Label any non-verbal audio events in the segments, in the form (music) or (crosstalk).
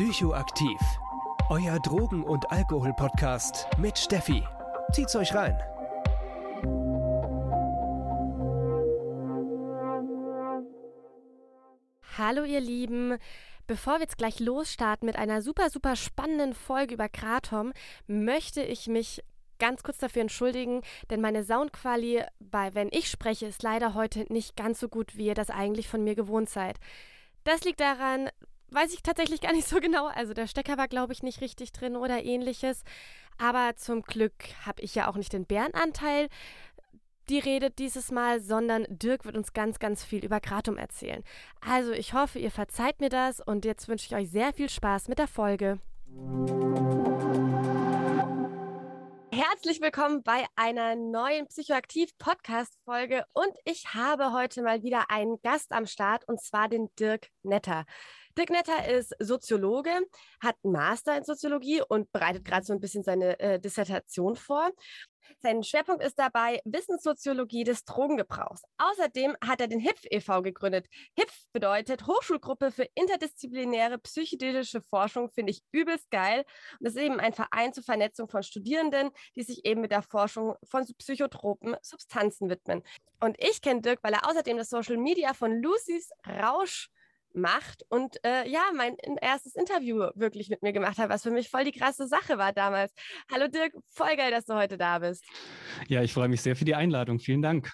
Psychoaktiv. Euer Drogen- und Alkohol-Podcast mit Steffi. Zieht's euch rein. Hallo ihr Lieben. Bevor wir jetzt gleich losstarten mit einer super, super spannenden Folge über Kratom, möchte ich mich ganz kurz dafür entschuldigen, denn meine Soundquali bei Wenn ich spreche ist leider heute nicht ganz so gut, wie ihr das eigentlich von mir gewohnt seid. Das liegt daran, weiß ich tatsächlich gar nicht so (laughs) genau. Also der Stecker war, glaube ich, nicht richtig drin oder ähnliches. Aber zum Glück habe ich ja auch nicht den Bärenanteil die redet dieses Mal, sondern Dirk wird uns ganz, ganz viel über Kratom erzählen. Also ich hoffe, ihr verzeiht mir das und jetzt wünsche ich euch sehr viel Spaß mit der Folge. Herzlich willkommen bei einer neuen Psychoaktiv-Podcast-Folge und ich habe heute mal wieder einen Gast am Start und zwar den Dirk Netter. Dirk Netter ist Soziologe, hat einen Master in Soziologie und bereitet gerade so ein bisschen seine äh, Dissertation vor. Sein Schwerpunkt ist dabei Wissenssoziologie des Drogengebrauchs. Außerdem hat er den HIPF e.V. gegründet. HIPF bedeutet Hochschulgruppe für interdisziplinäre psychedelische Forschung, finde ich übelst geil. Und das ist eben ein Verein zur Vernetzung von Studierenden, die sich eben mit der Forschung von psychotropen Substanzen widmen. Und ich kenne Dirk, weil er außerdem das Social Media von Lucy's Rausch macht und äh, ja, mein erstes Interview wirklich mit mir gemacht hat, was für mich voll die krasse Sache war damals. Hallo Dirk, voll geil, dass du heute da bist. Ja, ich freue mich sehr für die Einladung. Vielen Dank.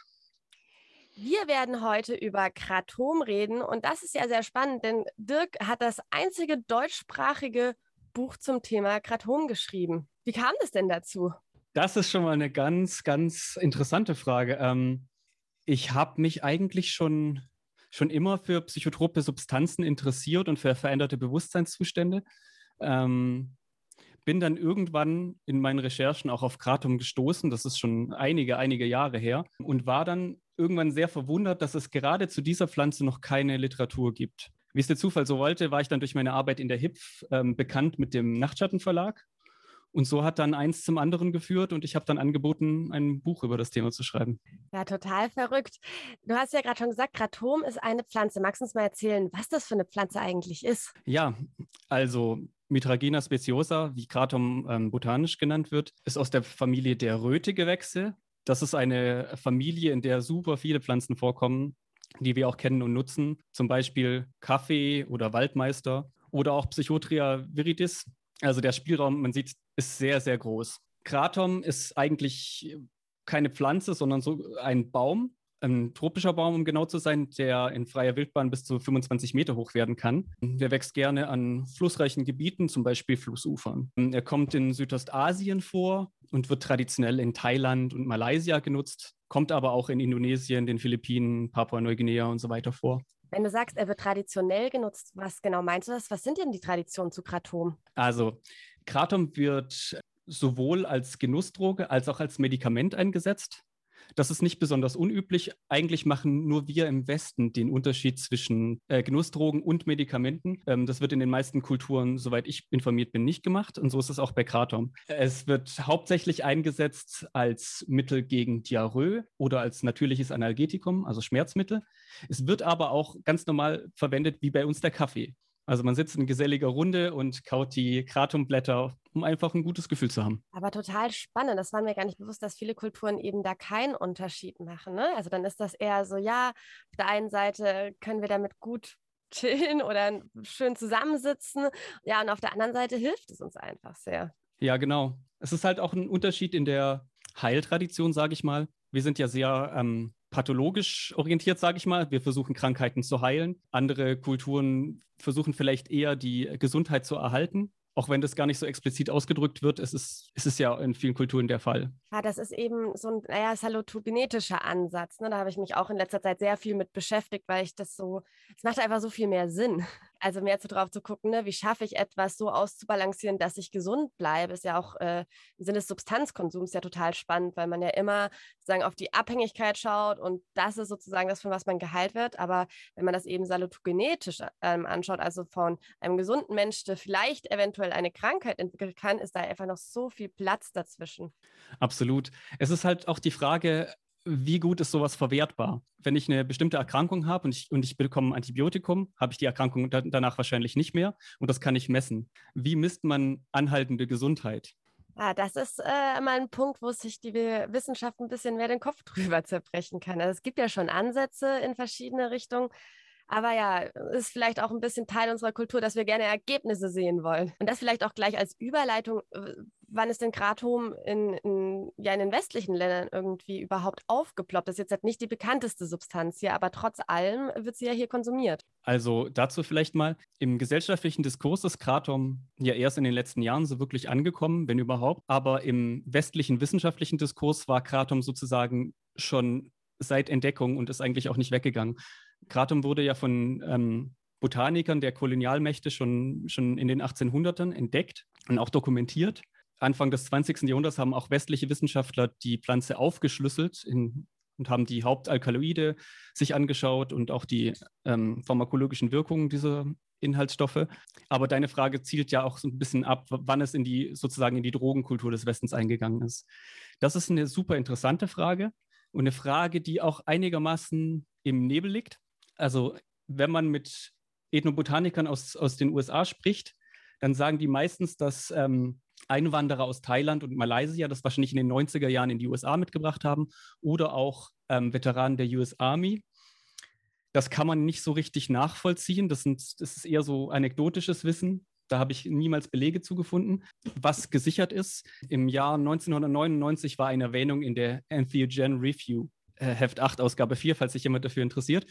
Wir werden heute über Kratom reden und das ist ja sehr spannend, denn Dirk hat das einzige deutschsprachige Buch zum Thema Kratom geschrieben. Wie kam es denn dazu? Das ist schon mal eine ganz, ganz interessante Frage. Ähm, ich habe mich eigentlich schon schon immer für psychotrope Substanzen interessiert und für veränderte Bewusstseinszustände. Ähm, bin dann irgendwann in meinen Recherchen auch auf Kratom gestoßen, das ist schon einige, einige Jahre her, und war dann irgendwann sehr verwundert, dass es gerade zu dieser Pflanze noch keine Literatur gibt. Wie es der Zufall so wollte, war ich dann durch meine Arbeit in der HIPF ähm, bekannt mit dem Nachtschattenverlag und so hat dann eins zum anderen geführt und ich habe dann angeboten, ein Buch über das Thema zu schreiben. Ja, total verrückt. Du hast ja gerade schon gesagt, Kratom ist eine Pflanze. Magst du uns mal erzählen, was das für eine Pflanze eigentlich ist? Ja, also Mitragina speciosa, wie Kratom ähm, botanisch genannt wird, ist aus der Familie der Rötegewächse. Das ist eine Familie, in der super viele Pflanzen vorkommen, die wir auch kennen und nutzen. Zum Beispiel Kaffee oder Waldmeister oder auch Psychotria viridis. Also der Spielraum, man sieht, ist sehr, sehr groß. Kratom ist eigentlich keine Pflanze, sondern so ein Baum, ein tropischer Baum, um genau zu sein, der in freier Wildbahn bis zu 25 Meter hoch werden kann. Der wächst gerne an flussreichen Gebieten, zum Beispiel Flussufern. Er kommt in Südostasien vor und wird traditionell in Thailand und Malaysia genutzt, kommt aber auch in Indonesien, den Philippinen, Papua-Neuguinea und so weiter vor. Wenn du sagst, er wird traditionell genutzt, was genau meinst du das? Was sind denn die Traditionen zu Kratom? Also, Kratom wird sowohl als Genussdroge als auch als Medikament eingesetzt. Das ist nicht besonders unüblich. Eigentlich machen nur wir im Westen den Unterschied zwischen äh, Genussdrogen und Medikamenten. Ähm, das wird in den meisten Kulturen, soweit ich informiert bin, nicht gemacht. Und so ist es auch bei Kratom. Es wird hauptsächlich eingesetzt als Mittel gegen Diarrhoe oder als natürliches Analgetikum, also Schmerzmittel. Es wird aber auch ganz normal verwendet wie bei uns der Kaffee. Also man sitzt in geselliger Runde und kaut die Kratumblätter, um einfach ein gutes Gefühl zu haben. Aber total spannend. Das war mir gar nicht bewusst, dass viele Kulturen eben da keinen Unterschied machen. Ne? Also dann ist das eher so, ja, auf der einen Seite können wir damit gut chillen oder schön zusammensitzen. Ja, und auf der anderen Seite hilft es uns einfach sehr. Ja, genau. Es ist halt auch ein Unterschied in der Heiltradition, sage ich mal. Wir sind ja sehr ähm, pathologisch orientiert, sage ich mal. Wir versuchen Krankheiten zu heilen. Andere Kulturen versuchen vielleicht eher die Gesundheit zu erhalten auch wenn das gar nicht so explizit ausgedrückt wird, es ist, es ist ja in vielen Kulturen der Fall. Ja, das ist eben so ein naja, salutogenetischer Ansatz. Ne? Da habe ich mich auch in letzter Zeit sehr viel mit beschäftigt, weil ich das so, es macht einfach so viel mehr Sinn. Also mehr zu drauf zu gucken, ne? wie schaffe ich etwas so auszubalancieren, dass ich gesund bleibe, ist ja auch äh, im Sinne des Substanzkonsums ja total spannend, weil man ja immer sozusagen auf die Abhängigkeit schaut und das ist sozusagen das, von was man geheilt wird. Aber wenn man das eben salutogenetisch ähm, anschaut, also von einem gesunden Mensch, der vielleicht eventuell eine Krankheit entwickeln kann, ist da einfach noch so viel Platz dazwischen. Absolut. Es ist halt auch die Frage, wie gut ist sowas verwertbar? Wenn ich eine bestimmte Erkrankung habe und ich, und ich bekomme ein Antibiotikum, habe ich die Erkrankung da, danach wahrscheinlich nicht mehr und das kann ich messen. Wie misst man anhaltende Gesundheit? Ja, das ist äh, mal ein Punkt, wo sich die Wissenschaft ein bisschen mehr den Kopf (laughs) drüber zerbrechen kann. Also es gibt ja schon Ansätze in verschiedene Richtungen. Aber ja, ist vielleicht auch ein bisschen Teil unserer Kultur, dass wir gerne Ergebnisse sehen wollen. Und das vielleicht auch gleich als Überleitung, wann ist denn Kratom in, in, ja, in den westlichen Ländern irgendwie überhaupt aufgeploppt? Das ist jetzt halt nicht die bekannteste Substanz hier, aber trotz allem wird sie ja hier konsumiert. Also dazu vielleicht mal, im gesellschaftlichen Diskurs ist Kratom ja erst in den letzten Jahren so wirklich angekommen, wenn überhaupt. Aber im westlichen wissenschaftlichen Diskurs war Kratom sozusagen schon seit Entdeckung und ist eigentlich auch nicht weggegangen. Kratom wurde ja von ähm, Botanikern der Kolonialmächte schon, schon in den 1800ern entdeckt und auch dokumentiert. Anfang des 20. Jahrhunderts haben auch westliche Wissenschaftler die Pflanze aufgeschlüsselt in, und haben die Hauptalkaloide sich angeschaut und auch die ähm, pharmakologischen Wirkungen dieser Inhaltsstoffe. Aber deine Frage zielt ja auch so ein bisschen ab, wann es in die sozusagen in die Drogenkultur des Westens eingegangen ist. Das ist eine super interessante Frage und eine Frage, die auch einigermaßen im Nebel liegt. Also wenn man mit Ethnobotanikern aus, aus den USA spricht, dann sagen die meistens, dass ähm, Einwanderer aus Thailand und Malaysia das wahrscheinlich in den 90er Jahren in die USA mitgebracht haben oder auch ähm, Veteranen der US Army. Das kann man nicht so richtig nachvollziehen. Das, sind, das ist eher so anekdotisches Wissen. Da habe ich niemals Belege zugefunden. Was gesichert ist, im Jahr 1999 war eine Erwähnung in der Entheogen Review, äh, Heft 8, Ausgabe 4, falls sich jemand dafür interessiert.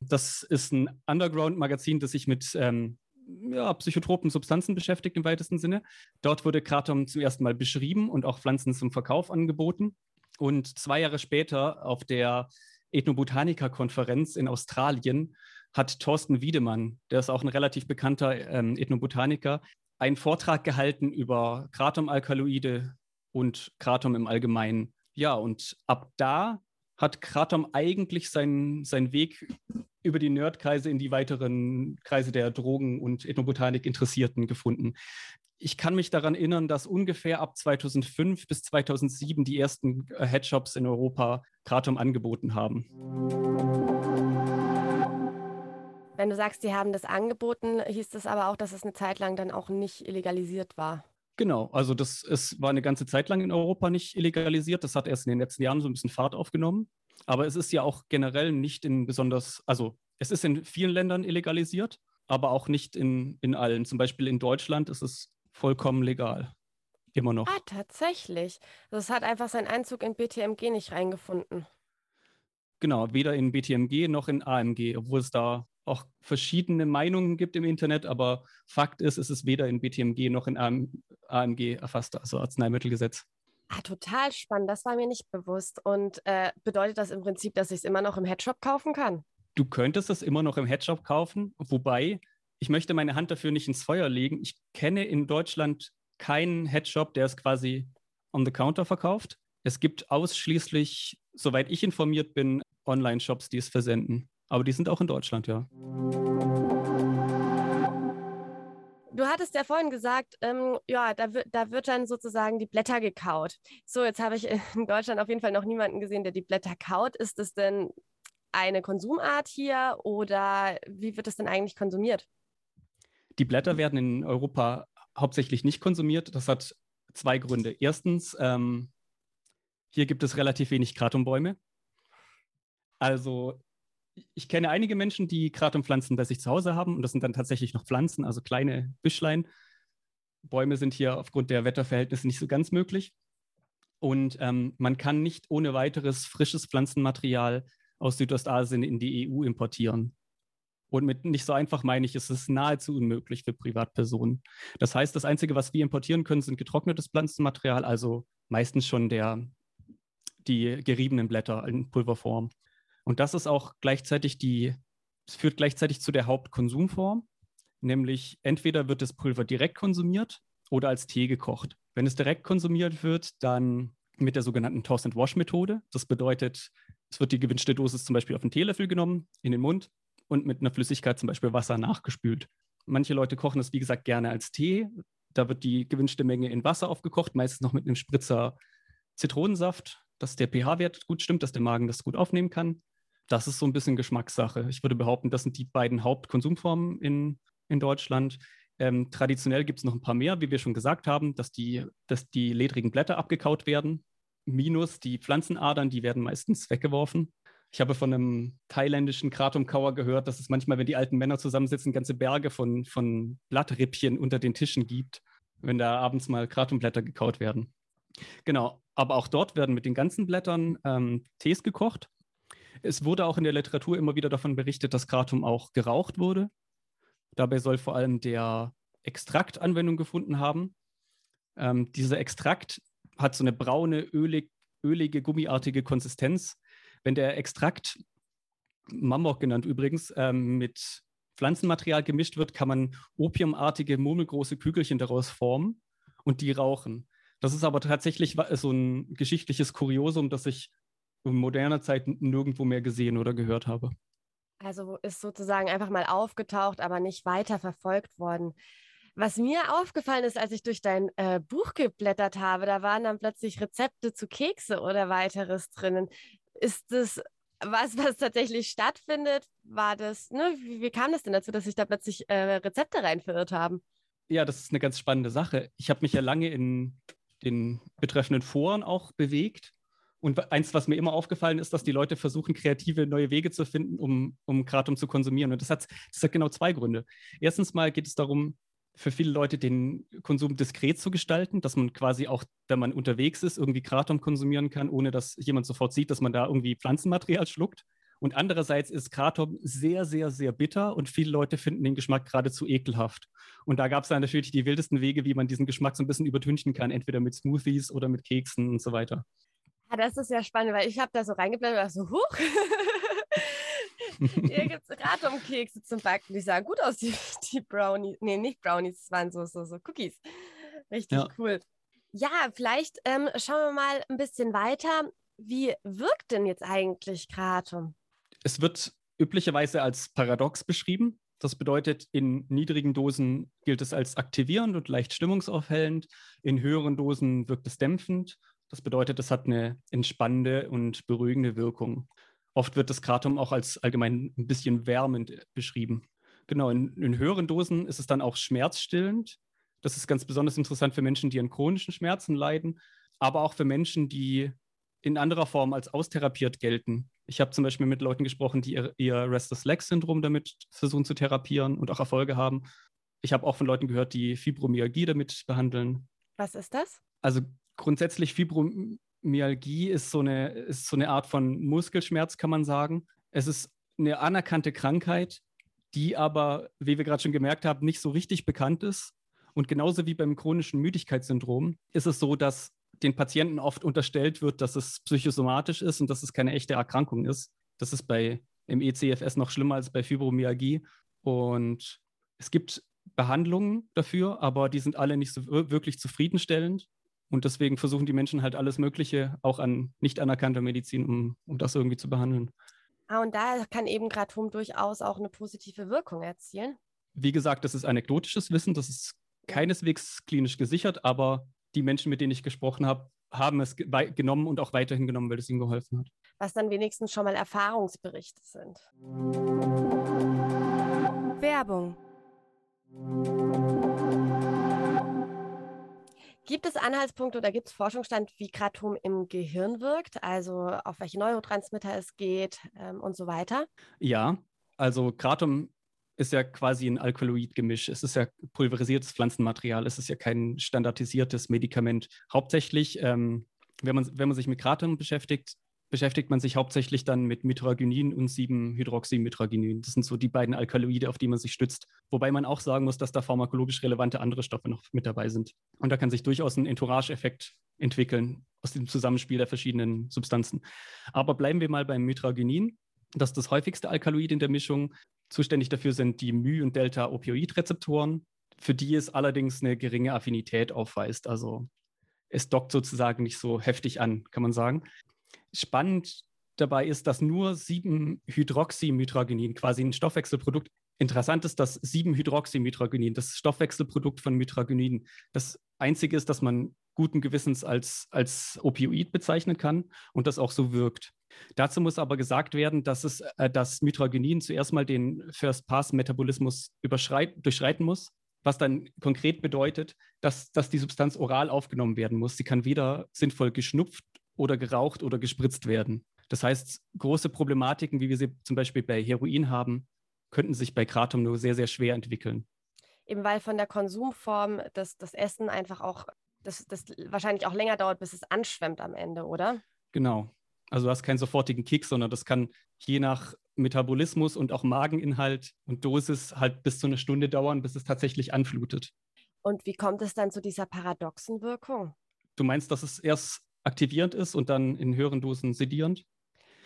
Das ist ein Underground-Magazin, das sich mit ähm, ja, psychotropen Substanzen beschäftigt im weitesten Sinne. Dort wurde Kratom zum ersten Mal beschrieben und auch Pflanzen zum Verkauf angeboten. Und zwei Jahre später auf der Ethnobotaniker-Konferenz in Australien hat Thorsten Wiedemann, der ist auch ein relativ bekannter ähm, Ethnobotaniker, einen Vortrag gehalten über Kratom-Alkaloide und Kratom im Allgemeinen. Ja, und ab da hat Kratom eigentlich seinen, seinen Weg über die Nerdkreise in die weiteren Kreise der Drogen- und Ethnobotanik Interessierten gefunden. Ich kann mich daran erinnern, dass ungefähr ab 2005 bis 2007 die ersten äh, Headshops in Europa Kratom angeboten haben. Wenn du sagst, die haben das angeboten, hieß das aber auch, dass es eine Zeit lang dann auch nicht illegalisiert war. Genau, also das ist, war eine ganze Zeit lang in Europa nicht illegalisiert. Das hat erst in den letzten Jahren so ein bisschen Fahrt aufgenommen. Aber es ist ja auch generell nicht in besonders, also es ist in vielen Ländern illegalisiert, aber auch nicht in, in allen. Zum Beispiel in Deutschland ist es vollkommen legal. Immer noch. Ah, tatsächlich. Das hat einfach seinen Einzug in BTMG nicht reingefunden. Genau, weder in BTMG noch in AMG, obwohl es da auch verschiedene Meinungen gibt im Internet, aber Fakt ist, es ist weder in BTMG noch in AM, AMG erfasst, also Arzneimittelgesetz. Ah, total spannend, das war mir nicht bewusst. Und äh, bedeutet das im Prinzip, dass ich es immer noch im Headshop kaufen kann? Du könntest es immer noch im Headshop kaufen, wobei ich möchte meine Hand dafür nicht ins Feuer legen. Ich kenne in Deutschland keinen Headshop, der es quasi on the counter verkauft. Es gibt ausschließlich, soweit ich informiert bin, Online-Shops, die es versenden. Aber die sind auch in Deutschland, ja. Du hattest ja vorhin gesagt, ähm, ja, da, da wird dann sozusagen die Blätter gekaut. So, jetzt habe ich (laughs) in Deutschland auf jeden Fall noch niemanden gesehen, der die Blätter kaut. Ist es denn eine Konsumart hier oder wie wird es denn eigentlich konsumiert? Die Blätter werden in Europa hauptsächlich nicht konsumiert. Das hat zwei Gründe. Erstens, ähm, hier gibt es relativ wenig Kratombäume. Also ich kenne einige Menschen, die Kratompflanzen bei sich zu Hause haben und das sind dann tatsächlich noch Pflanzen, also kleine Büschlein. Bäume sind hier aufgrund der Wetterverhältnisse nicht so ganz möglich. Und ähm, man kann nicht ohne weiteres frisches Pflanzenmaterial aus Südostasien in die EU importieren. Und mit nicht so einfach meine ich, ist es nahezu unmöglich für Privatpersonen. Das heißt, das Einzige, was wir importieren können, sind getrocknetes Pflanzenmaterial, also meistens schon der, die geriebenen Blätter in Pulverform. Und das ist auch gleichzeitig die, es führt gleichzeitig zu der Hauptkonsumform, nämlich entweder wird das Pulver direkt konsumiert oder als Tee gekocht. Wenn es direkt konsumiert wird, dann mit der sogenannten Toss and Wash Methode. Das bedeutet, es wird die gewünschte Dosis zum Beispiel auf einen Teelöffel genommen, in den Mund und mit einer Flüssigkeit, zum Beispiel Wasser, nachgespült. Manche Leute kochen das, wie gesagt, gerne als Tee. Da wird die gewünschte Menge in Wasser aufgekocht, meistens noch mit einem Spritzer Zitronensaft dass der pH-Wert gut stimmt, dass der Magen das gut aufnehmen kann. Das ist so ein bisschen Geschmackssache. Ich würde behaupten, das sind die beiden Hauptkonsumformen in, in Deutschland. Ähm, traditionell gibt es noch ein paar mehr, wie wir schon gesagt haben, dass die, dass die ledrigen Blätter abgekaut werden, minus die Pflanzenadern, die werden meistens weggeworfen. Ich habe von einem thailändischen Kratomkauer gehört, dass es manchmal, wenn die alten Männer zusammensitzen, ganze Berge von, von Blattrippchen unter den Tischen gibt, wenn da abends mal Kratomblätter gekaut werden. Genau, aber auch dort werden mit den ganzen Blättern ähm, Tees gekocht. Es wurde auch in der Literatur immer wieder davon berichtet, dass Kratom auch geraucht wurde. Dabei soll vor allem der Extrakt Anwendung gefunden haben. Ähm, dieser Extrakt hat so eine braune, ölig, ölige, gummiartige Konsistenz. Wenn der Extrakt, Mammoth genannt übrigens, ähm, mit Pflanzenmaterial gemischt wird, kann man opiumartige, murmelgroße Kügelchen daraus formen und die rauchen. Das ist aber tatsächlich so ein geschichtliches Kuriosum, das ich in moderner Zeit nirgendwo mehr gesehen oder gehört habe. Also ist sozusagen einfach mal aufgetaucht, aber nicht weiter verfolgt worden. Was mir aufgefallen ist, als ich durch dein äh, Buch geblättert habe, da waren dann plötzlich Rezepte zu Kekse oder weiteres drinnen. Ist das was, was tatsächlich stattfindet? War das, ne, wie, wie kam das denn dazu, dass sich da plötzlich äh, Rezepte rein verirrt haben? Ja, das ist eine ganz spannende Sache. Ich habe mich ja lange in den betreffenden Foren auch bewegt. Und eins, was mir immer aufgefallen ist, dass die Leute versuchen, kreative neue Wege zu finden, um, um Kratom zu konsumieren. Und das hat, das hat genau zwei Gründe. Erstens mal geht es darum, für viele Leute den Konsum diskret zu gestalten, dass man quasi auch, wenn man unterwegs ist, irgendwie Kratom konsumieren kann, ohne dass jemand sofort sieht, dass man da irgendwie Pflanzenmaterial schluckt. Und andererseits ist Kratom sehr, sehr, sehr bitter und viele Leute finden den Geschmack geradezu ekelhaft. Und da gab es dann natürlich die wildesten Wege, wie man diesen Geschmack so ein bisschen übertünchen kann, entweder mit Smoothies oder mit Keksen und so weiter. Ja, das ist ja spannend, weil ich habe da so reingeblendet und so, huch. (laughs) Hier gibt es Kratomkekse zum Backen. Die sahen gut aus, die, die Brownies. Nee, nicht Brownies, es waren so, so, so Cookies. Richtig ja. cool. Ja, vielleicht ähm, schauen wir mal ein bisschen weiter. Wie wirkt denn jetzt eigentlich Kratom? Es wird üblicherweise als paradox beschrieben. Das bedeutet, in niedrigen Dosen gilt es als aktivierend und leicht stimmungsaufhellend. In höheren Dosen wirkt es dämpfend. Das bedeutet, es hat eine entspannende und beruhigende Wirkung. Oft wird das Kratom auch als allgemein ein bisschen wärmend beschrieben. Genau, in, in höheren Dosen ist es dann auch schmerzstillend. Das ist ganz besonders interessant für Menschen, die an chronischen Schmerzen leiden, aber auch für Menschen, die in anderer Form als austherapiert gelten. Ich habe zum Beispiel mit Leuten gesprochen, die ihr, ihr Restless Leg Syndrom damit versuchen zu therapieren und auch Erfolge haben. Ich habe auch von Leuten gehört, die Fibromyalgie damit behandeln. Was ist das? Also grundsätzlich Fibromyalgie ist so eine, ist so eine Art von Muskelschmerz, kann man sagen. Es ist eine anerkannte Krankheit, die aber, wie wir gerade schon gemerkt haben, nicht so richtig bekannt ist. Und genauso wie beim chronischen Müdigkeitssyndrom ist es so, dass den Patienten oft unterstellt wird, dass es psychosomatisch ist und dass es keine echte Erkrankung ist. Das ist bei im ECFS noch schlimmer als bei Fibromyalgie. Und es gibt Behandlungen dafür, aber die sind alle nicht so wirklich zufriedenstellend. Und deswegen versuchen die Menschen halt alles Mögliche, auch an nicht anerkannter Medizin, um, um das irgendwie zu behandeln. Ah, und da kann eben Gratom durchaus auch eine positive Wirkung erzielen. Wie gesagt, das ist anekdotisches Wissen, das ist keineswegs klinisch gesichert, aber die Menschen, mit denen ich gesprochen habe, haben es genommen und auch weiterhin genommen, weil es ihnen geholfen hat. Was dann wenigstens schon mal Erfahrungsberichte sind. Werbung. Gibt es Anhaltspunkte oder gibt es Forschungsstand, wie Kratom im Gehirn wirkt, also auf welche Neurotransmitter es geht ähm, und so weiter? Ja, also Kratom ist ja quasi ein Alkaloid-Gemisch. Es ist ja pulverisiertes Pflanzenmaterial. Es ist ja kein standardisiertes Medikament. Hauptsächlich, ähm, wenn, man, wenn man sich mit Kratom beschäftigt, beschäftigt man sich hauptsächlich dann mit Mitragynin und 7-Hydroxymitragynin. Das sind so die beiden Alkaloide, auf die man sich stützt. Wobei man auch sagen muss, dass da pharmakologisch relevante andere Stoffe noch mit dabei sind. Und da kann sich durchaus ein Entourage-Effekt entwickeln aus dem Zusammenspiel der verschiedenen Substanzen. Aber bleiben wir mal beim Mitragynin. Das ist das häufigste Alkaloid in der Mischung. Zuständig dafür sind die My- und Delta-Opioid-Rezeptoren, für die es allerdings eine geringe Affinität aufweist. Also es dockt sozusagen nicht so heftig an, kann man sagen. Spannend dabei ist, dass nur 7-Hydroxymitragenin, quasi ein Stoffwechselprodukt, interessant ist, dass 7-Hydroxymitragenin, das Stoffwechselprodukt von Mitragenin, das einzige ist, das man guten Gewissens als, als Opioid bezeichnen kann und das auch so wirkt. Dazu muss aber gesagt werden, dass, es, äh, das Mitragenin zuerst mal den First-Pass-Metabolismus durchschreiten muss, was dann konkret bedeutet, dass, dass die Substanz oral aufgenommen werden muss. Sie kann weder sinnvoll geschnupft oder geraucht oder gespritzt werden. Das heißt, große Problematiken, wie wir sie zum Beispiel bei Heroin haben, könnten sich bei Kratom nur sehr, sehr schwer entwickeln. Eben weil von der Konsumform das, das Essen einfach auch, das, das wahrscheinlich auch länger dauert, bis es anschwemmt am Ende, oder? Genau. Also du hast keinen sofortigen Kick, sondern das kann je nach Metabolismus und auch Mageninhalt und Dosis halt bis zu einer Stunde dauern, bis es tatsächlich anflutet. Und wie kommt es dann zu dieser paradoxen Wirkung? Du meinst, dass es erst aktivierend ist und dann in höheren Dosen sedierend?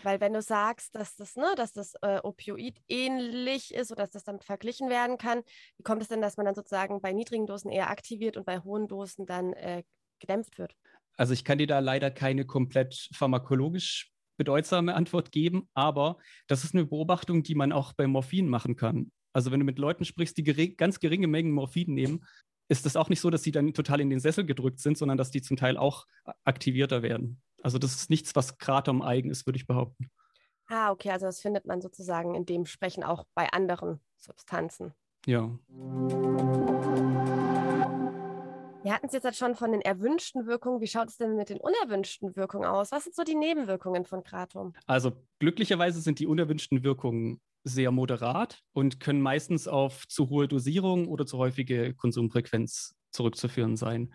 Weil wenn du sagst, dass das, ne, dass das äh, Opioid ähnlich ist oder dass das damit verglichen werden kann, wie kommt es denn, dass man dann sozusagen bei niedrigen Dosen eher aktiviert und bei hohen Dosen dann äh, gedämpft wird? Also ich kann dir da leider keine komplett pharmakologisch bedeutsame Antwort geben, aber das ist eine Beobachtung, die man auch bei Morphin machen kann. Also wenn du mit Leuten sprichst, die gering, ganz geringe Mengen Morphin nehmen, ist es auch nicht so, dass sie dann total in den Sessel gedrückt sind, sondern dass die zum Teil auch aktivierter werden. Also das ist nichts, was Kratom eigen ist, würde ich behaupten. Ah, okay, also das findet man sozusagen in dem Sprechen auch bei anderen Substanzen. Ja. Wir hatten es jetzt halt schon von den erwünschten Wirkungen. Wie schaut es denn mit den unerwünschten Wirkungen aus? Was sind so die Nebenwirkungen von Kratom? Also glücklicherweise sind die unerwünschten Wirkungen sehr moderat und können meistens auf zu hohe Dosierung oder zu häufige Konsumfrequenz zurückzuführen sein.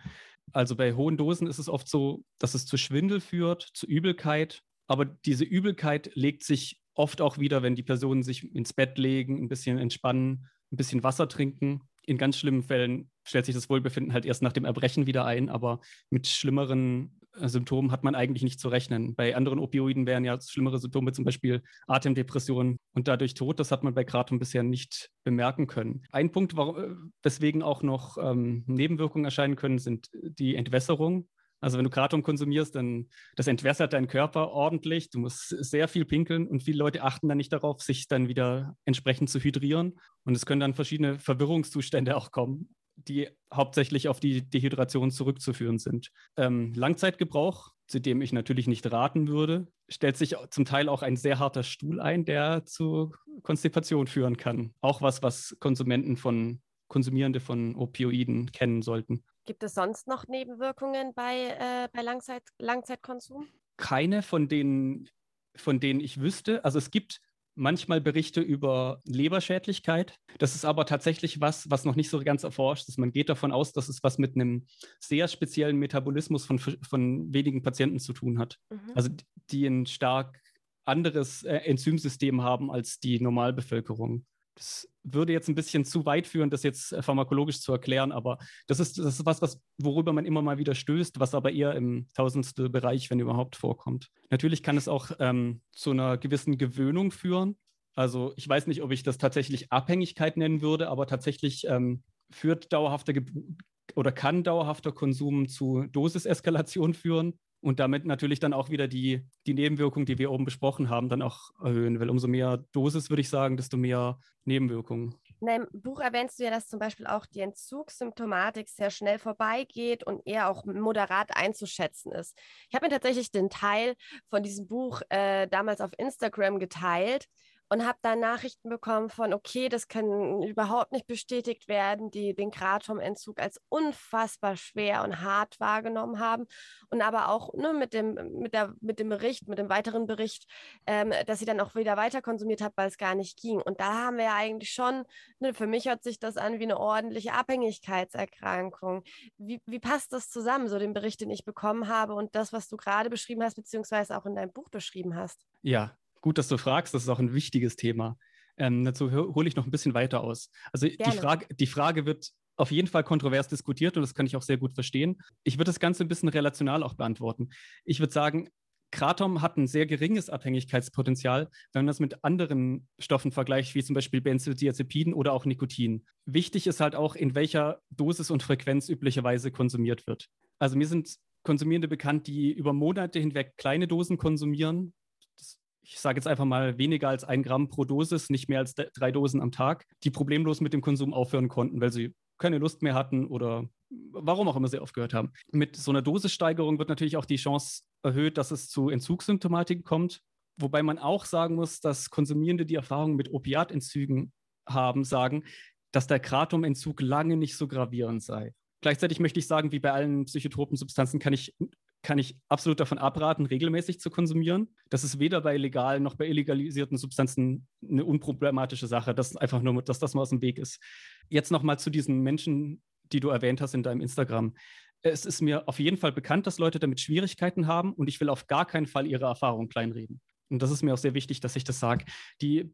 Also bei hohen Dosen ist es oft so, dass es zu Schwindel führt, zu Übelkeit. Aber diese Übelkeit legt sich oft auch wieder, wenn die Personen sich ins Bett legen, ein bisschen entspannen, ein bisschen Wasser trinken. In ganz schlimmen Fällen stellt sich das Wohlbefinden halt erst nach dem Erbrechen wieder ein, aber mit schlimmeren Symptomen hat man eigentlich nicht zu rechnen. Bei anderen Opioiden wären ja schlimmere Symptome zum Beispiel Atemdepression und dadurch Tod. Das hat man bei Kratom bisher nicht bemerken können. Ein Punkt, weswegen auch noch ähm, Nebenwirkungen erscheinen können, sind die Entwässerung. Also wenn du Kratom konsumierst, dann das entwässert deinen Körper ordentlich. Du musst sehr viel pinkeln und viele Leute achten dann nicht darauf, sich dann wieder entsprechend zu hydrieren. Und es können dann verschiedene Verwirrungszustände auch kommen die hauptsächlich auf die Dehydration zurückzuführen sind. Ähm, Langzeitgebrauch, zu dem ich natürlich nicht raten würde, stellt sich zum Teil auch ein sehr harter Stuhl ein, der zu Konstipation führen kann. Auch was, was Konsumenten von Konsumierende von Opioiden kennen sollten. Gibt es sonst noch Nebenwirkungen bei, äh, bei Langzeit, Langzeitkonsum? Keine von denen, von denen ich wüsste. Also es gibt manchmal Berichte über Leberschädlichkeit. Das ist aber tatsächlich was, was noch nicht so ganz erforscht ist. Man geht davon aus, dass es was mit einem sehr speziellen Metabolismus von, von wenigen Patienten zu tun hat. Mhm. Also die ein stark anderes äh, Enzymsystem haben als die Normalbevölkerung. Das würde jetzt ein bisschen zu weit führen, das jetzt äh, pharmakologisch zu erklären, aber das ist, das ist was, was, worüber man immer mal wieder stößt, was aber eher im tausendstel Bereich, wenn überhaupt, vorkommt. Natürlich kann es auch ähm, zu einer gewissen Gewöhnung führen. Also ich weiß nicht, ob ich das tatsächlich Abhängigkeit nennen würde, aber tatsächlich ähm, führt dauerhafter Ge oder kann dauerhafter Konsum zu Dosiseskalation führen und damit natürlich dann auch wieder die, die Nebenwirkungen, die wir oben besprochen haben, dann auch erhöhen. Weil umso mehr Dosis, würde ich sagen, desto mehr Nebenwirkungen. In deinem Buch erwähnst du ja, dass zum Beispiel auch die Entzugssymptomatik sehr schnell vorbeigeht und eher auch moderat einzuschätzen ist. Ich habe mir tatsächlich den Teil von diesem Buch äh, damals auf Instagram geteilt und habe dann Nachrichten bekommen von, okay, das kann überhaupt nicht bestätigt werden, die den Kratom-Entzug als unfassbar schwer und hart wahrgenommen haben und aber auch ne, mit, dem, mit, der, mit dem Bericht, mit dem weiteren Bericht, ähm, dass sie dann auch wieder weiter konsumiert hat, weil es gar nicht ging. Und da haben wir ja eigentlich schon, ne, für mich hört sich das an wie eine ordentliche Abhängigkeitserkrankung. Wie, wie passt das zusammen, so den Bericht, den ich bekommen habe und das, was du gerade beschrieben hast, beziehungsweise auch in deinem Buch beschrieben hast? Ja, gut, dass du fragst. Das ist auch ein wichtiges Thema. Ähm, dazu hole ich noch ein bisschen weiter aus. Also die Frage, die Frage wird auf jeden Fall kontrovers diskutiert und das kann ich auch sehr gut verstehen. Ich würde das Ganze ein bisschen relational auch beantworten. Ich würde sagen, Kratom hat ein sehr geringes Abhängigkeitspotenzial, wenn man das mit anderen Stoffen vergleicht, wie zum Beispiel Benzodiazepinen oder auch Nikotin. Wichtig ist halt auch, in welcher Dosis und Frequenz üblicherweise konsumiert wird. Also mir sind Konsumierende bekannt, die über Monate hinweg kleine Dosen konsumieren, ich sage jetzt einfach mal weniger als ein Gramm pro Dosis, nicht mehr als drei Dosen am Tag, die problemlos mit dem Konsum aufhören konnten, weil sie keine Lust mehr hatten oder warum auch immer sie aufgehört haben. Mit so einer Dosissteigerung wird natürlich auch die Chance erhöht, dass es zu Entzugssymptomatiken kommt. Wobei man auch sagen muss, dass Konsumierende, die Erfahrung mit Opiatentzügen haben, sagen, dass der Kratomentzug lange nicht so gravierend sei. Gleichzeitig möchte ich sagen, wie bei allen psychotropen Substanzen kann ich, kann ich absolut davon abraten, regelmäßig zu konsumieren. Das ist weder bei legalen noch bei illegalisierten Substanzen eine unproblematische Sache. Das ist einfach nur, dass das mal aus dem Weg ist. Jetzt nochmal zu diesen Menschen, die du erwähnt hast in deinem Instagram. Es ist mir auf jeden Fall bekannt, dass Leute damit Schwierigkeiten haben und ich will auf gar keinen Fall ihre Erfahrung kleinreden. Und das ist mir auch sehr wichtig, dass ich das sage. Die,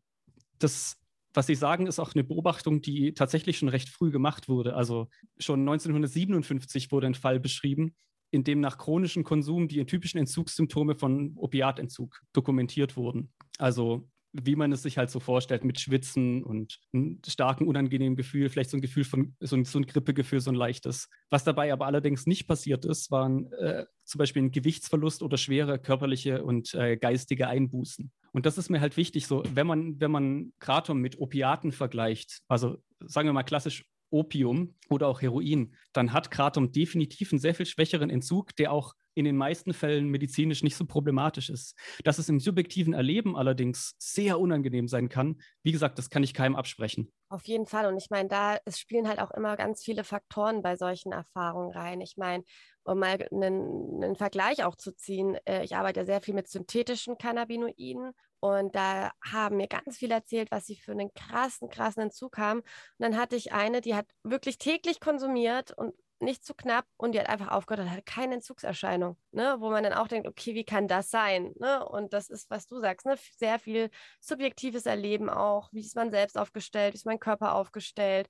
das was Sie sagen, ist auch eine Beobachtung, die tatsächlich schon recht früh gemacht wurde. Also schon 1957 wurde ein Fall beschrieben, in dem nach chronischem Konsum die typischen Entzugssymptome von Opiatentzug dokumentiert wurden. Also wie man es sich halt so vorstellt, mit Schwitzen und einem starken, unangenehmen Gefühl, vielleicht so ein Gefühl von, so ein, so ein Grippegefühl, so ein leichtes. Was dabei aber allerdings nicht passiert ist, waren äh, zum Beispiel ein Gewichtsverlust oder schwere körperliche und äh, geistige Einbußen. Und das ist mir halt wichtig, so, wenn man, wenn man Kratom mit Opiaten vergleicht, also sagen wir mal klassisch Opium oder auch Heroin, dann hat Kratom definitiv einen sehr viel schwächeren Entzug, der auch in den meisten Fällen medizinisch nicht so problematisch ist. Dass es im subjektiven Erleben allerdings sehr unangenehm sein kann, wie gesagt, das kann ich keinem absprechen. Auf jeden Fall. Und ich meine, da es spielen halt auch immer ganz viele Faktoren bei solchen Erfahrungen rein. Ich meine, um mal einen, einen Vergleich auch zu ziehen, äh, ich arbeite ja sehr viel mit synthetischen Cannabinoiden und da haben mir ganz viel erzählt, was sie für einen krassen, krassen Entzug haben. Und dann hatte ich eine, die hat wirklich täglich konsumiert und nicht zu knapp und die hat einfach aufgehört und hatte keine Entzugserscheinung, ne? wo man dann auch denkt, okay, wie kann das sein? Ne? Und das ist, was du sagst, ne? sehr viel subjektives Erleben auch, wie ist man selbst aufgestellt, wie ist mein Körper aufgestellt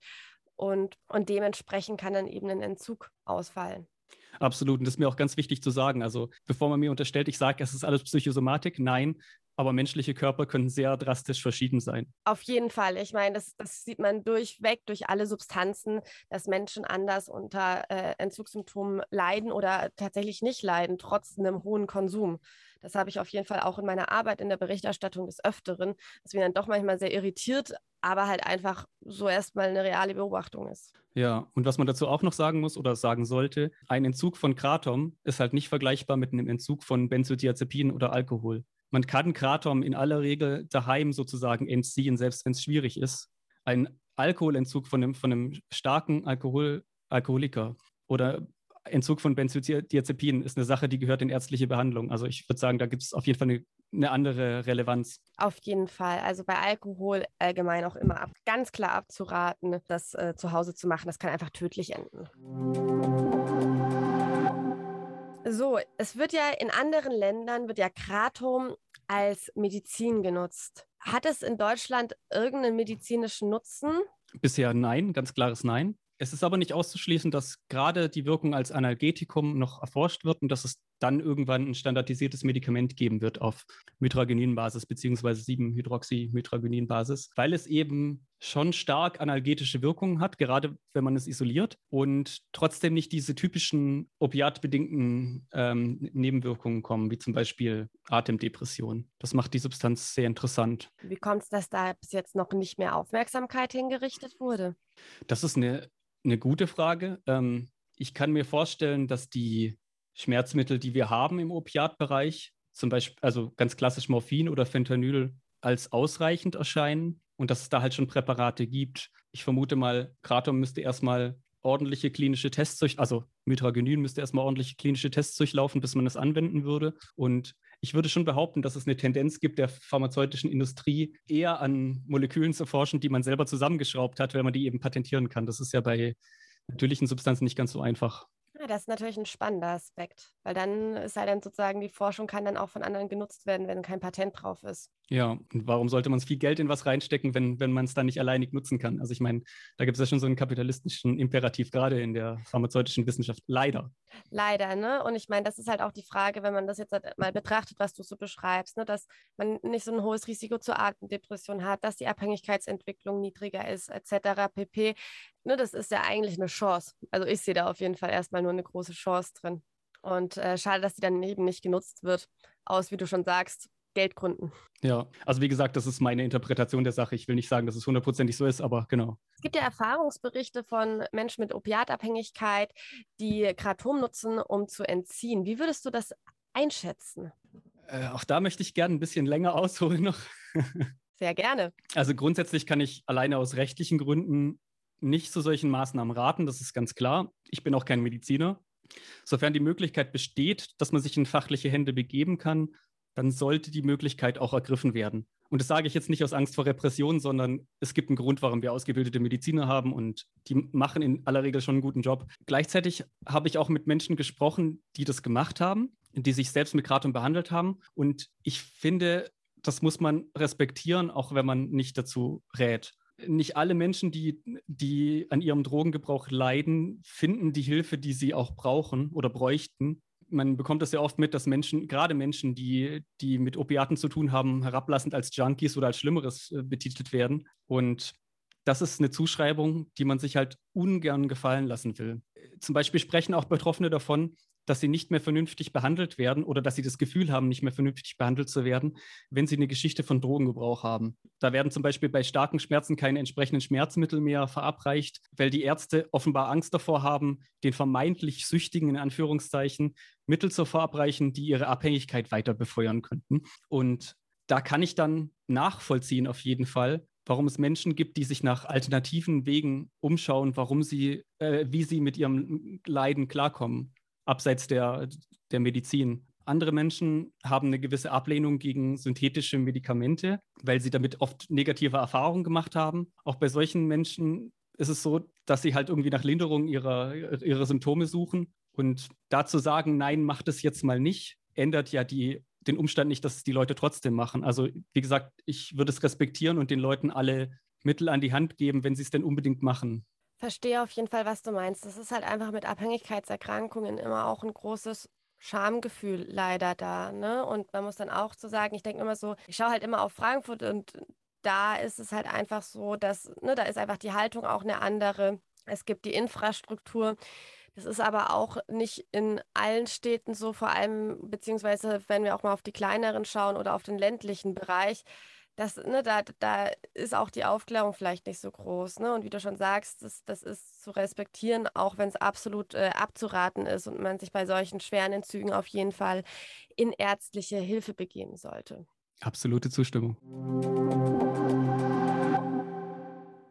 und, und dementsprechend kann dann eben ein Entzug ausfallen. Absolut. Und das ist mir auch ganz wichtig zu sagen. Also, bevor man mir unterstellt, ich sage, es ist alles Psychosomatik. Nein, aber menschliche Körper können sehr drastisch verschieden sein. Auf jeden Fall. Ich meine, das, das sieht man durchweg durch alle Substanzen, dass Menschen anders unter äh, Entzugssymptomen leiden oder tatsächlich nicht leiden, trotz einem hohen Konsum. Das habe ich auf jeden Fall auch in meiner Arbeit in der Berichterstattung des Öfteren, dass mir dann doch manchmal sehr irritiert, aber halt einfach so erstmal eine reale Beobachtung ist. Ja, und was man dazu auch noch sagen muss oder sagen sollte, ein Entzug von Kratom ist halt nicht vergleichbar mit einem Entzug von Benzodiazepinen oder Alkohol. Man kann Kratom in aller Regel daheim sozusagen entziehen, selbst wenn es schwierig ist. Ein Alkoholentzug von einem, von einem starken Alkohol, Alkoholiker oder Entzug von Benzodiazepinen ist eine Sache, die gehört in ärztliche Behandlung. Also ich würde sagen, da gibt es auf jeden Fall eine, eine, andere Relevanz. Auf jeden Fall. Also bei Alkohol allgemein auch immer ab, ganz klar abzuraten, das äh, zu Hause zu machen. Das kann einfach tödlich enden. So, es wird ja in anderen Ländern, wird ja Kratom als Medizin genutzt. Hat es in Deutschland irgendeinen medizinischen Nutzen? Bisher nein, ganz klares Nein. Es ist aber nicht auszuschließen, dass gerade die Wirkung als Analgetikum noch erforscht wird und dass es dann irgendwann ein standardisiertes Medikament geben wird auf Mitragenin-Basis beziehungsweise 7-Hydroxymitragenin-Basis, weil es eben schon stark analgetische Wirkungen hat, gerade wenn man es isoliert und trotzdem nicht diese typischen opiatbedingten ähm, Nebenwirkungen kommen, wie zum Beispiel Atemdepression. Das macht die Substanz sehr interessant. Wie kommt es, dass da bis jetzt noch nicht mehr Aufmerksamkeit hingerichtet wurde? Das ist eine, eine gute Frage. Ähm, ich kann mir vorstellen, dass die Schmerzmittel, die wir haben im Opiatbereich, zum Beispiel, also ganz klassisch Morphin oder Fentanyl, als ausreichend erscheinen und dass es da halt schon Präparate gibt. Ich vermute mal, Kratom müsste erstmal ordentliche klinische Tests durch, also Mitragenin müsste erstmal ordentliche klinische Tests durchlaufen, bis man es anwenden würde. Und ich würde schon behaupten, dass es eine Tendenz gibt der pharmazeutischen Industrie, eher an Molekülen zu forschen, die man selber zusammengeschraubt hat, weil man die eben patentieren kann. Das ist ja bei natürlichen Substanzen nicht ganz so einfach. Das ist natürlich ein spannender Aspekt, weil dann ist halt dann sozusagen die Forschung kann dann auch von anderen genutzt werden, wenn kein Patent drauf ist. Ja, und warum sollte man viel Geld in was reinstecken, wenn, wenn man es dann nicht alleinig nutzen kann? Also ich meine, da gibt es ja schon so einen kapitalistischen Imperativ, gerade in der pharmazeutischen Wissenschaft. Leider. Leider, ne? Und ich meine, das ist halt auch die Frage, wenn man das jetzt halt mal betrachtet, was du so beschreibst, ne? dass man nicht so ein hohes Risiko zur Atemdepression hat, dass die Abhängigkeitsentwicklung niedriger ist, etc. pp. Ne, das ist ja eigentlich eine Chance. Also ich sehe da auf jeden Fall erstmal nur eine große Chance drin. Und äh, schade, dass die dann eben nicht genutzt wird. Aus, wie du schon sagst, Geldgründen. Ja, also wie gesagt, das ist meine Interpretation der Sache. Ich will nicht sagen, dass es hundertprozentig so ist, aber genau. Es gibt ja Erfahrungsberichte von Menschen mit Opiatabhängigkeit, die Kratom nutzen, um zu entziehen. Wie würdest du das einschätzen? Äh, auch da möchte ich gerne ein bisschen länger ausholen noch. (laughs) Sehr gerne. Also grundsätzlich kann ich alleine aus rechtlichen Gründen nicht zu solchen Maßnahmen raten, das ist ganz klar. Ich bin auch kein Mediziner. Sofern die Möglichkeit besteht, dass man sich in fachliche Hände begeben kann, dann sollte die Möglichkeit auch ergriffen werden. Und das sage ich jetzt nicht aus Angst vor Repression, sondern es gibt einen Grund, warum wir ausgebildete Mediziner haben und die machen in aller Regel schon einen guten Job. Gleichzeitig habe ich auch mit Menschen gesprochen, die das gemacht haben, die sich selbst mit Kratom behandelt haben. Und ich finde, das muss man respektieren, auch wenn man nicht dazu rät. Nicht alle Menschen, die, die an ihrem Drogengebrauch leiden, finden die Hilfe, die sie auch brauchen oder bräuchten man bekommt das ja oft mit, dass Menschen, gerade Menschen, die, die mit Opiaten zu tun haben, herablassend als Junkies oder als Schlimmeres äh, betitelt werden. Und das ist eine Zuschreibung, die man sich halt ungern gefallen lassen will. Zum Beispiel sprechen auch Betroffene davon, dass sie nicht mehr vernünftig behandelt werden oder dass sie das Gefühl haben, nicht mehr vernünftig behandelt zu werden, wenn sie eine Geschichte von Drogengebrauch haben. Da werden zum Beispiel bei starken Schmerzen keine entsprechenden Schmerzmittel mehr verabreicht, weil die Ärzte offenbar Angst davor haben, den vermeintlich Süchtigen in Anführungszeichen Mittel zu verabreichen, die ihre Abhängigkeit weiter befeuern könnten. Und da kann ich dann nachvollziehen auf jeden Fall, warum es Menschen gibt, die sich nach alternativen Wegen umschauen, warum sie, äh, wie sie mit ihrem Leiden klarkommen abseits der, der Medizin. Andere Menschen haben eine gewisse Ablehnung gegen synthetische Medikamente, weil sie damit oft negative Erfahrungen gemacht haben. Auch bei solchen Menschen ist es so, dass sie halt irgendwie nach Linderung ihrer, ihrer Symptome suchen. Und dazu sagen, nein, mach das jetzt mal nicht, ändert ja die, den Umstand nicht, dass es die Leute trotzdem machen. Also wie gesagt, ich würde es respektieren und den Leuten alle Mittel an die Hand geben, wenn sie es denn unbedingt machen verstehe auf jeden Fall, was du meinst. Das ist halt einfach mit Abhängigkeitserkrankungen immer auch ein großes Schamgefühl leider da. Ne? Und man muss dann auch zu so sagen, ich denke immer so, ich schaue halt immer auf Frankfurt und da ist es halt einfach so, dass, ne, da ist einfach die Haltung auch eine andere. Es gibt die Infrastruktur. Das ist aber auch nicht in allen Städten so, vor allem, beziehungsweise wenn wir auch mal auf die kleineren schauen oder auf den ländlichen Bereich das, ne, da, da ist auch die Aufklärung vielleicht nicht so groß. Ne? Und wie du schon sagst, das, das ist zu respektieren, auch wenn es absolut äh, abzuraten ist und man sich bei solchen schweren Entzügen auf jeden Fall in ärztliche Hilfe begeben sollte. Absolute Zustimmung.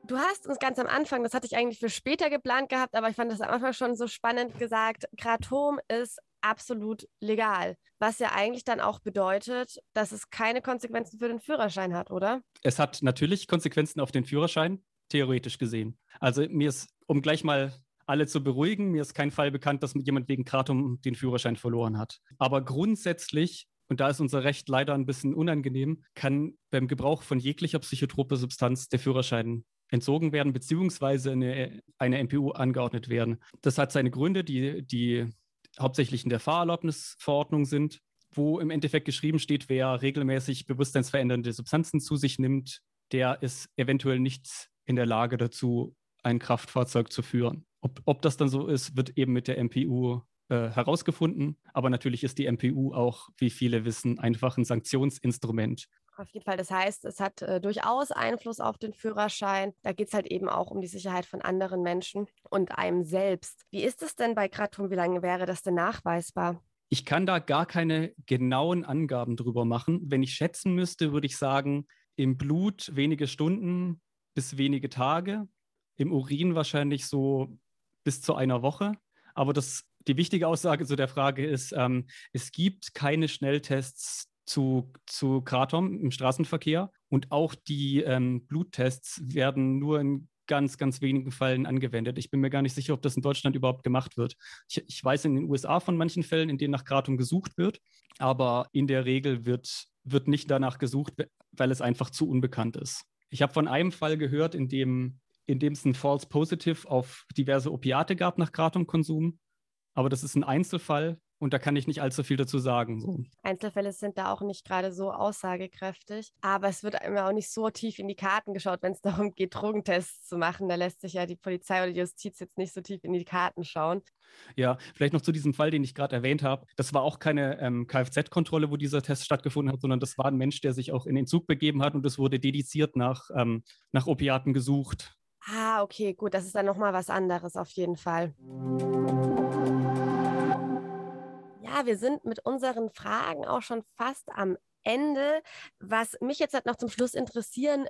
Du hast uns ganz am Anfang, das hatte ich eigentlich für später geplant gehabt, aber ich fand das am Anfang schon so spannend gesagt, Kratom ist absolut legal. Was ja eigentlich dann auch bedeutet, dass es keine Konsequenzen für den Führerschein hat, oder? Es hat natürlich Konsequenzen auf den Führerschein, theoretisch gesehen. Also mir ist, um gleich mal alle zu beruhigen, mir ist kein Fall bekannt, dass jemand wegen Kratom den Führerschein verloren hat. Aber grundsätzlich und da ist unser Recht leider ein bisschen unangenehm, kann beim Gebrauch von jeglicher psychotroper Substanz der Führerschein entzogen werden, beziehungsweise eine, eine MPU angeordnet werden. Das hat seine Gründe, die, die hauptsächlich in der Fahrerlaubnisverordnung sind, wo im Endeffekt geschrieben steht, wer regelmäßig bewusstseinsverändernde Substanzen zu sich nimmt, der ist eventuell nicht in der Lage dazu, ein Kraftfahrzeug zu führen. Ob, ob das dann so ist, wird eben mit der MPU äh, herausgefunden. Aber natürlich ist die MPU auch, wie viele wissen, einfach ein Sanktionsinstrument. Auf jeden Fall. Das heißt, es hat äh, durchaus Einfluss auf den Führerschein. Da geht es halt eben auch um die Sicherheit von anderen Menschen und einem selbst. Wie ist es denn bei Kratom? Wie lange wäre das denn nachweisbar? Ich kann da gar keine genauen Angaben drüber machen. Wenn ich schätzen müsste, würde ich sagen, im Blut wenige Stunden bis wenige Tage, im Urin wahrscheinlich so bis zu einer Woche. Aber das, die wichtige Aussage zu der Frage ist, ähm, es gibt keine Schnelltests zu, zu Kratom im Straßenverkehr und auch die ähm, Bluttests werden nur in ganz, ganz wenigen Fällen angewendet. Ich bin mir gar nicht sicher, ob das in Deutschland überhaupt gemacht wird. Ich, ich weiß in den USA von manchen Fällen, in denen nach Kratom gesucht wird, aber in der Regel wird, wird nicht danach gesucht, weil es einfach zu unbekannt ist. Ich habe von einem Fall gehört, in dem, in dem es ein False Positive auf diverse Opiate gab nach Kratomkonsum, aber das ist ein Einzelfall und da kann ich nicht allzu viel dazu sagen. So. Einzelfälle sind da auch nicht gerade so aussagekräftig, aber es wird immer auch nicht so tief in die Karten geschaut, wenn es (laughs) darum geht, Drogentests zu machen. Da lässt sich ja die Polizei oder die Justiz jetzt nicht so tief in die Karten schauen. Ja, vielleicht noch zu diesem Fall, den ich gerade erwähnt habe. Das war auch keine ähm, Kfz-Kontrolle, wo dieser Test stattgefunden hat, sondern das war ein Mensch, der sich auch in den Zug begeben hat und es wurde dediziert nach, ähm, nach Opiaten gesucht. Ah, okay, gut, das ist dann nochmal was anderes auf jeden Fall. Wir sind mit unseren Fragen auch schon fast am Ende. Was mich jetzt halt noch zum Schluss interessieren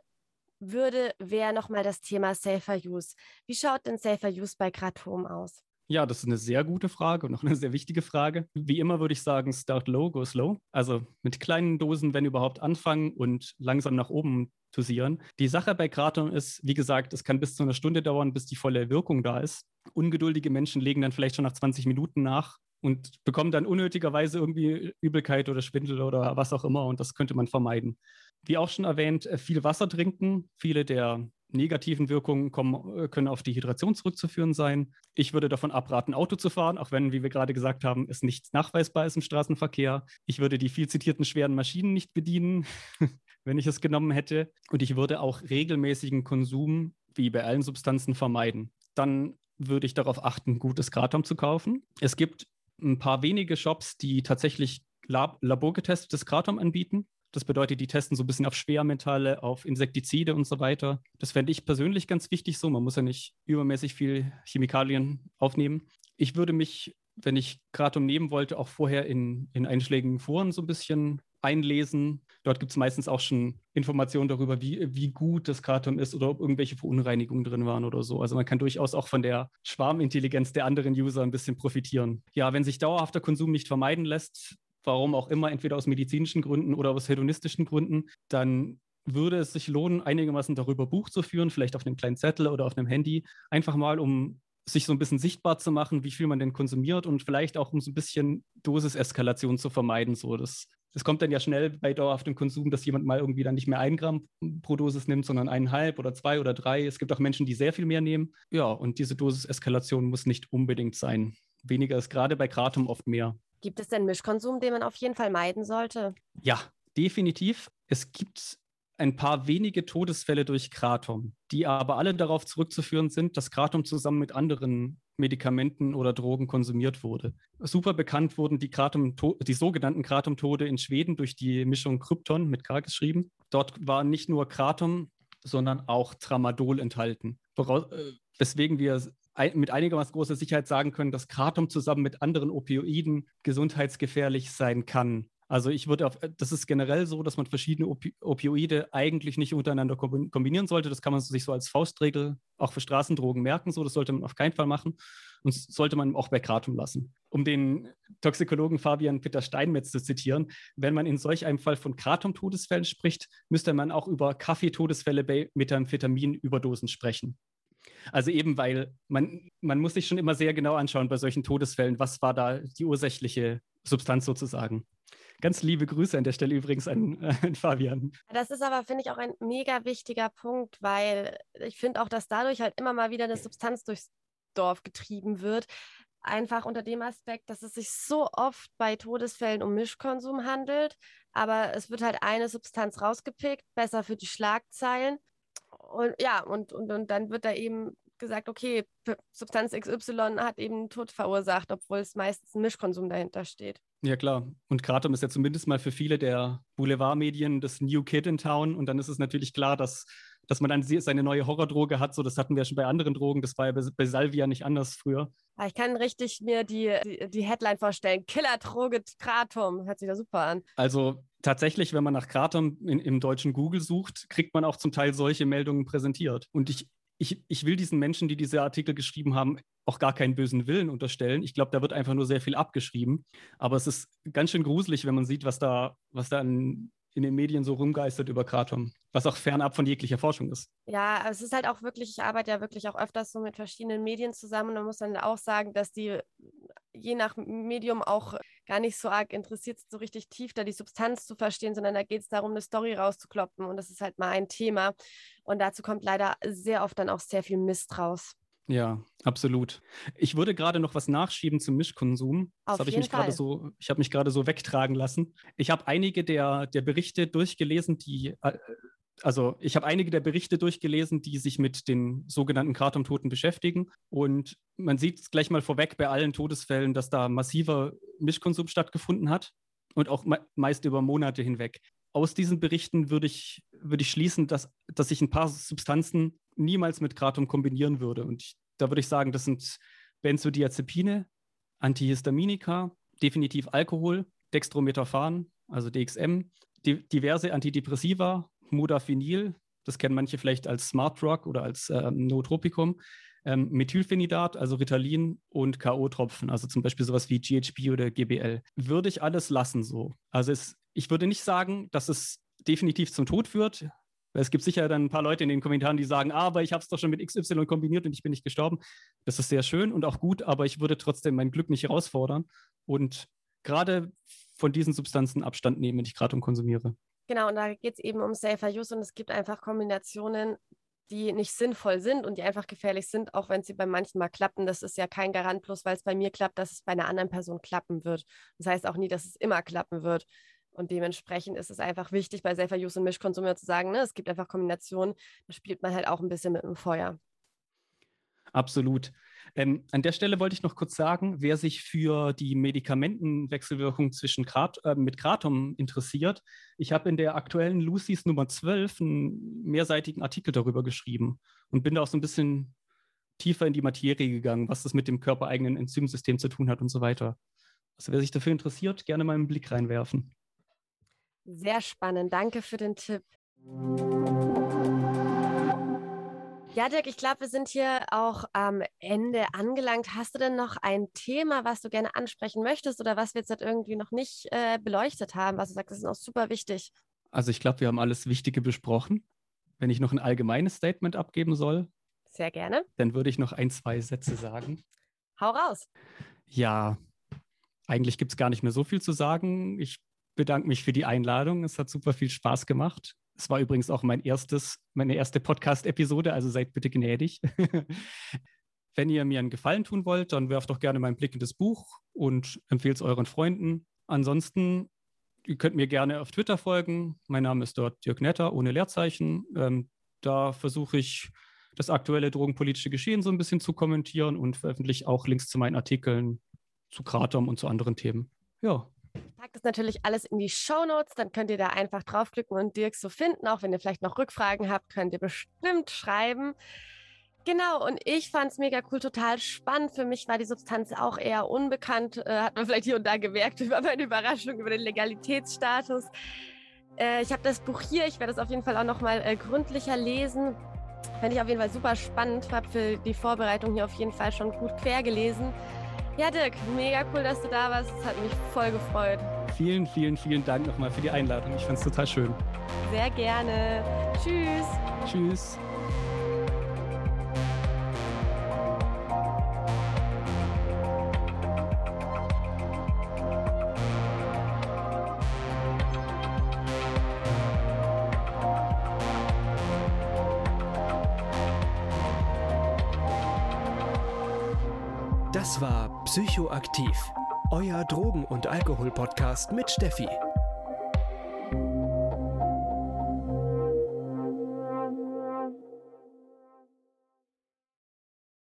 würde, wäre nochmal das Thema Safer Use. Wie schaut denn Safer Use bei Kratom aus? Ja, das ist eine sehr gute Frage und auch eine sehr wichtige Frage. Wie immer würde ich sagen, start low, go slow. Also mit kleinen Dosen, wenn überhaupt, anfangen und langsam nach oben dosieren. Die Sache bei Kratom ist, wie gesagt, es kann bis zu einer Stunde dauern, bis die volle Wirkung da ist. Ungeduldige Menschen legen dann vielleicht schon nach 20 Minuten nach und bekommen dann unnötigerweise irgendwie Übelkeit oder Schwindel oder was auch immer und das könnte man vermeiden. Wie auch schon erwähnt, äh, viel Wasser trinken. Viele der negativen Wirkungen kommen, äh, können auf die Hydration zurückzuführen sein. Ich würde davon abraten, Auto zu fahren, auch wenn, wie wir gerade gesagt haben, es nichts nachweisbar ist im Straßenverkehr. Ich würde die viel zitierten schweren Maschinen nicht bedienen, (laughs) wenn ich es genommen hätte. Und ich würde auch regelmäßigen Konsum, wie bei allen Substanzen, vermeiden. Dann würde ich darauf achten, gutes Kratom zu kaufen. Es gibt ein paar wenige Shops, die tatsächlich Lab laborgetestetes Kratom anbieten. Das bedeutet, die testen so ein bisschen auf Schwermetalle, auf Insektizide und so weiter. Das fände ich persönlich ganz wichtig so. Man muss ja nicht übermäßig viel Chemikalien aufnehmen. Ich würde mich, wenn ich Kratom nehmen wollte, auch vorher in, in einschlägigen Foren so ein bisschen einlesen. Dort gibt es meistens auch schon Informationen darüber, wie, wie gut das Kratom ist oder ob irgendwelche Verunreinigungen drin waren oder so. Also man kann durchaus auch von der Schwarmintelligenz der anderen User ein bisschen profitieren. Ja, wenn sich dauerhafter Konsum nicht vermeiden lässt, warum auch immer, entweder aus medizinischen Gründen oder aus hedonistischen Gründen, dann würde es sich lohnen, einigermaßen darüber Buch zu führen, vielleicht auf einem kleinen Zettel oder auf einem Handy, einfach mal, um sich so ein bisschen sichtbar zu machen, wie viel man denn konsumiert und vielleicht auch um so ein bisschen Dosiseskalation zu vermeiden. So, das es kommt dann ja schnell bei dauerhaftem Konsum, dass jemand mal irgendwie dann nicht mehr ein Gramm pro Dosis nimmt, sondern eineinhalb oder zwei oder drei. Es gibt auch Menschen, die sehr viel mehr nehmen. Ja, und diese Dosiseskalation muss nicht unbedingt sein. Weniger ist gerade bei Kratom oft mehr. Gibt es denn Mischkonsum, den man auf jeden Fall meiden sollte? Ja, definitiv. Es gibt ein paar wenige Todesfälle durch Kratom, die aber alle darauf zurückzuführen sind, dass Kratom zusammen mit anderen Medikamenten oder Drogen konsumiert wurde. Super bekannt wurden die, Kratom, die sogenannten Kratom-Tode in Schweden durch die Mischung Krypton mit K geschrieben. Dort war nicht nur Kratom, sondern auch Tramadol enthalten. Äh, weswegen wir mit einigermaßen großer Sicherheit sagen können, dass Kratom zusammen mit anderen Opioiden gesundheitsgefährlich sein kann. Also ich würde auf, das ist generell so, dass man verschiedene Opi Opioide eigentlich nicht untereinander kombinieren sollte. Das kann man sich so als Faustregel auch für Straßendrogen merken. So, das sollte man auf keinen Fall machen und sollte man auch bei Kratom lassen. Um den Toxikologen Fabian Peter Steinmetz zu zitieren, wenn man in solch einem Fall von Kratom-Todesfällen spricht, müsste man auch über Kaffeetodesfälle bei Methamphetamin-Überdosen sprechen. Also eben, weil man, man muss sich schon immer sehr genau anschauen bei solchen Todesfällen, was war da die ursächliche Substanz sozusagen. Ganz liebe Grüße an der Stelle übrigens an, (laughs) an Fabian. Das ist aber, finde ich, auch ein mega wichtiger Punkt, weil ich finde auch, dass dadurch halt immer mal wieder eine Substanz durchs Dorf getrieben wird. Einfach unter dem Aspekt, dass es sich so oft bei Todesfällen um Mischkonsum handelt, aber es wird halt eine Substanz rausgepickt, besser für die Schlagzeilen. Und ja, und, und, und dann wird da eben gesagt, okay, Substanz XY hat eben Tod verursacht, obwohl es meistens ein Mischkonsum dahinter steht. Ja, klar. Und Kratom ist ja zumindest mal für viele der Boulevardmedien das New Kid in Town. Und dann ist es natürlich klar, dass, dass man dann seine neue Horrordroge hat. So, das hatten wir ja schon bei anderen Drogen. Das war ja bei, Salvia nicht anders früher. Ah, ich kann richtig mir die, die, die Headline vorstellen. Killer-Droge Kratom. Hört sich da super an. Also tatsächlich, wenn man nach Kratom in, im deutschen Google sucht, kriegt man auch zum Teil solche Meldungen präsentiert. Und ich ich, ich will diesen Menschen, die diese Artikel geschrieben haben, auch gar keinen bösen Willen unterstellen. Ich glaube, da wird einfach nur sehr viel abgeschrieben. Aber es ist ganz schön gruselig, wenn man sieht, was da, was da in, in den Medien so rumgeistert über Kratom, was auch fernab von jeglicher Forschung ist. Ja, es ist halt auch wirklich, ich arbeite ja wirklich auch öfters so mit verschiedenen Medien zusammen und man muss dann auch sagen, dass die je nach Medium auch gar nicht so arg interessiert so richtig tief da die Substanz zu verstehen, sondern da geht es darum, eine Story rauszukloppen und das ist halt mal ein Thema und dazu kommt leider sehr oft dann auch sehr viel Mist raus. Ja, absolut. Ich würde gerade noch was nachschieben zum Mischkonsum. Das habe ich mich gerade so, ich habe mich gerade so wegtragen lassen. Ich habe einige der, der Berichte durchgelesen, die äh, also ich habe einige der Berichte durchgelesen, die sich mit den sogenannten Kratomtoten beschäftigen. Und man sieht es gleich mal vorweg bei allen Todesfällen, dass da massiver Mischkonsum stattgefunden hat und auch me meist über Monate hinweg. Aus diesen Berichten würde ich, würde ich schließen, dass, dass ich ein paar Substanzen niemals mit Kratom kombinieren würde. Und ich, da würde ich sagen, das sind Benzodiazepine, Antihistaminika, definitiv Alkohol, Dextrometaphan, also DXM, di diverse Antidepressiva, Modafinil, das kennen manche vielleicht als Smart Drug oder als ähm, Nootropikum, ähm, Methylphenidat, also Ritalin und K.O.-Tropfen, also zum Beispiel sowas wie GHB oder GBL. Würde ich alles lassen so. Also es, ich würde nicht sagen, dass es definitiv zum Tod führt. Es gibt sicher dann ein paar Leute in den Kommentaren, die sagen, ah, aber ich habe es doch schon mit XY kombiniert und ich bin nicht gestorben. Das ist sehr schön und auch gut, aber ich würde trotzdem mein Glück nicht herausfordern und gerade von diesen Substanzen Abstand nehmen, wenn ich Kratom konsumiere. Genau, und da geht es eben um Safer Use und es gibt einfach Kombinationen, die nicht sinnvoll sind und die einfach gefährlich sind, auch wenn sie bei manchen mal klappen. Das ist ja kein Garant, bloß weil es bei mir klappt, dass es bei einer anderen Person klappen wird. Das heißt auch nie, dass es immer klappen wird. Und dementsprechend ist es einfach wichtig, bei Safer Use und Mischkonsum zu sagen, ne, es gibt einfach Kombinationen, da spielt man halt auch ein bisschen mit dem Feuer. Absolut. Ähm, an der Stelle wollte ich noch kurz sagen, wer sich für die Medikamentenwechselwirkung zwischen Krat, äh, mit Kratom interessiert, ich habe in der aktuellen Lucy's Nummer 12 einen mehrseitigen Artikel darüber geschrieben und bin da auch so ein bisschen tiefer in die Materie gegangen, was das mit dem körpereigenen Enzymsystem zu tun hat und so weiter. Also wer sich dafür interessiert, gerne mal einen Blick reinwerfen. Sehr spannend. Danke für den Tipp. Ja, Dirk, ich glaube, wir sind hier auch am Ende angelangt. Hast du denn noch ein Thema, was du gerne ansprechen möchtest oder was wir jetzt halt irgendwie noch nicht äh, beleuchtet haben, was du sagst, das ist auch super wichtig? Also ich glaube, wir haben alles Wichtige besprochen. Wenn ich noch ein allgemeines Statement abgeben soll, sehr gerne. Dann würde ich noch ein, zwei Sätze sagen. Hau raus. Ja, eigentlich gibt es gar nicht mehr so viel zu sagen. Ich bedanke mich für die Einladung. Es hat super viel Spaß gemacht. Es war übrigens auch mein erstes, meine erste Podcast-Episode, also seid bitte gnädig. (laughs) Wenn ihr mir einen Gefallen tun wollt, dann werft doch gerne mal einen Blick in das Buch und empfehlt es euren Freunden. Ansonsten, ihr könnt mir gerne auf Twitter folgen. Mein Name ist dort Dirk Netter, ohne Leerzeichen. Ähm, da versuche ich, das aktuelle drogenpolitische Geschehen so ein bisschen zu kommentieren und veröffentliche auch Links zu meinen Artikeln zu Kratom und zu anderen Themen. Ja, das natürlich alles in die Show Notes, dann könnt ihr da einfach draufklicken und Dirk so finden. Auch wenn ihr vielleicht noch Rückfragen habt, könnt ihr bestimmt schreiben. Genau, und ich fand es mega cool, total spannend. Für mich war die Substanz auch eher unbekannt. Äh, hat man vielleicht hier und da gemerkt (laughs) über meine Überraschung, über den Legalitätsstatus. Äh, ich habe das Buch hier, ich werde es auf jeden Fall auch nochmal äh, gründlicher lesen. Fände ich auf jeden Fall super spannend. Habe für die Vorbereitung hier auf jeden Fall schon gut quer gelesen. Ja, Dirk, mega cool, dass du da warst. Es hat mich voll gefreut. Vielen, vielen, vielen Dank nochmal für die Einladung. Ich fand es total schön. Sehr gerne. Tschüss. Tschüss. Das war Psychoaktiv, euer Drogen- und Alkohol-Podcast mit Steffi.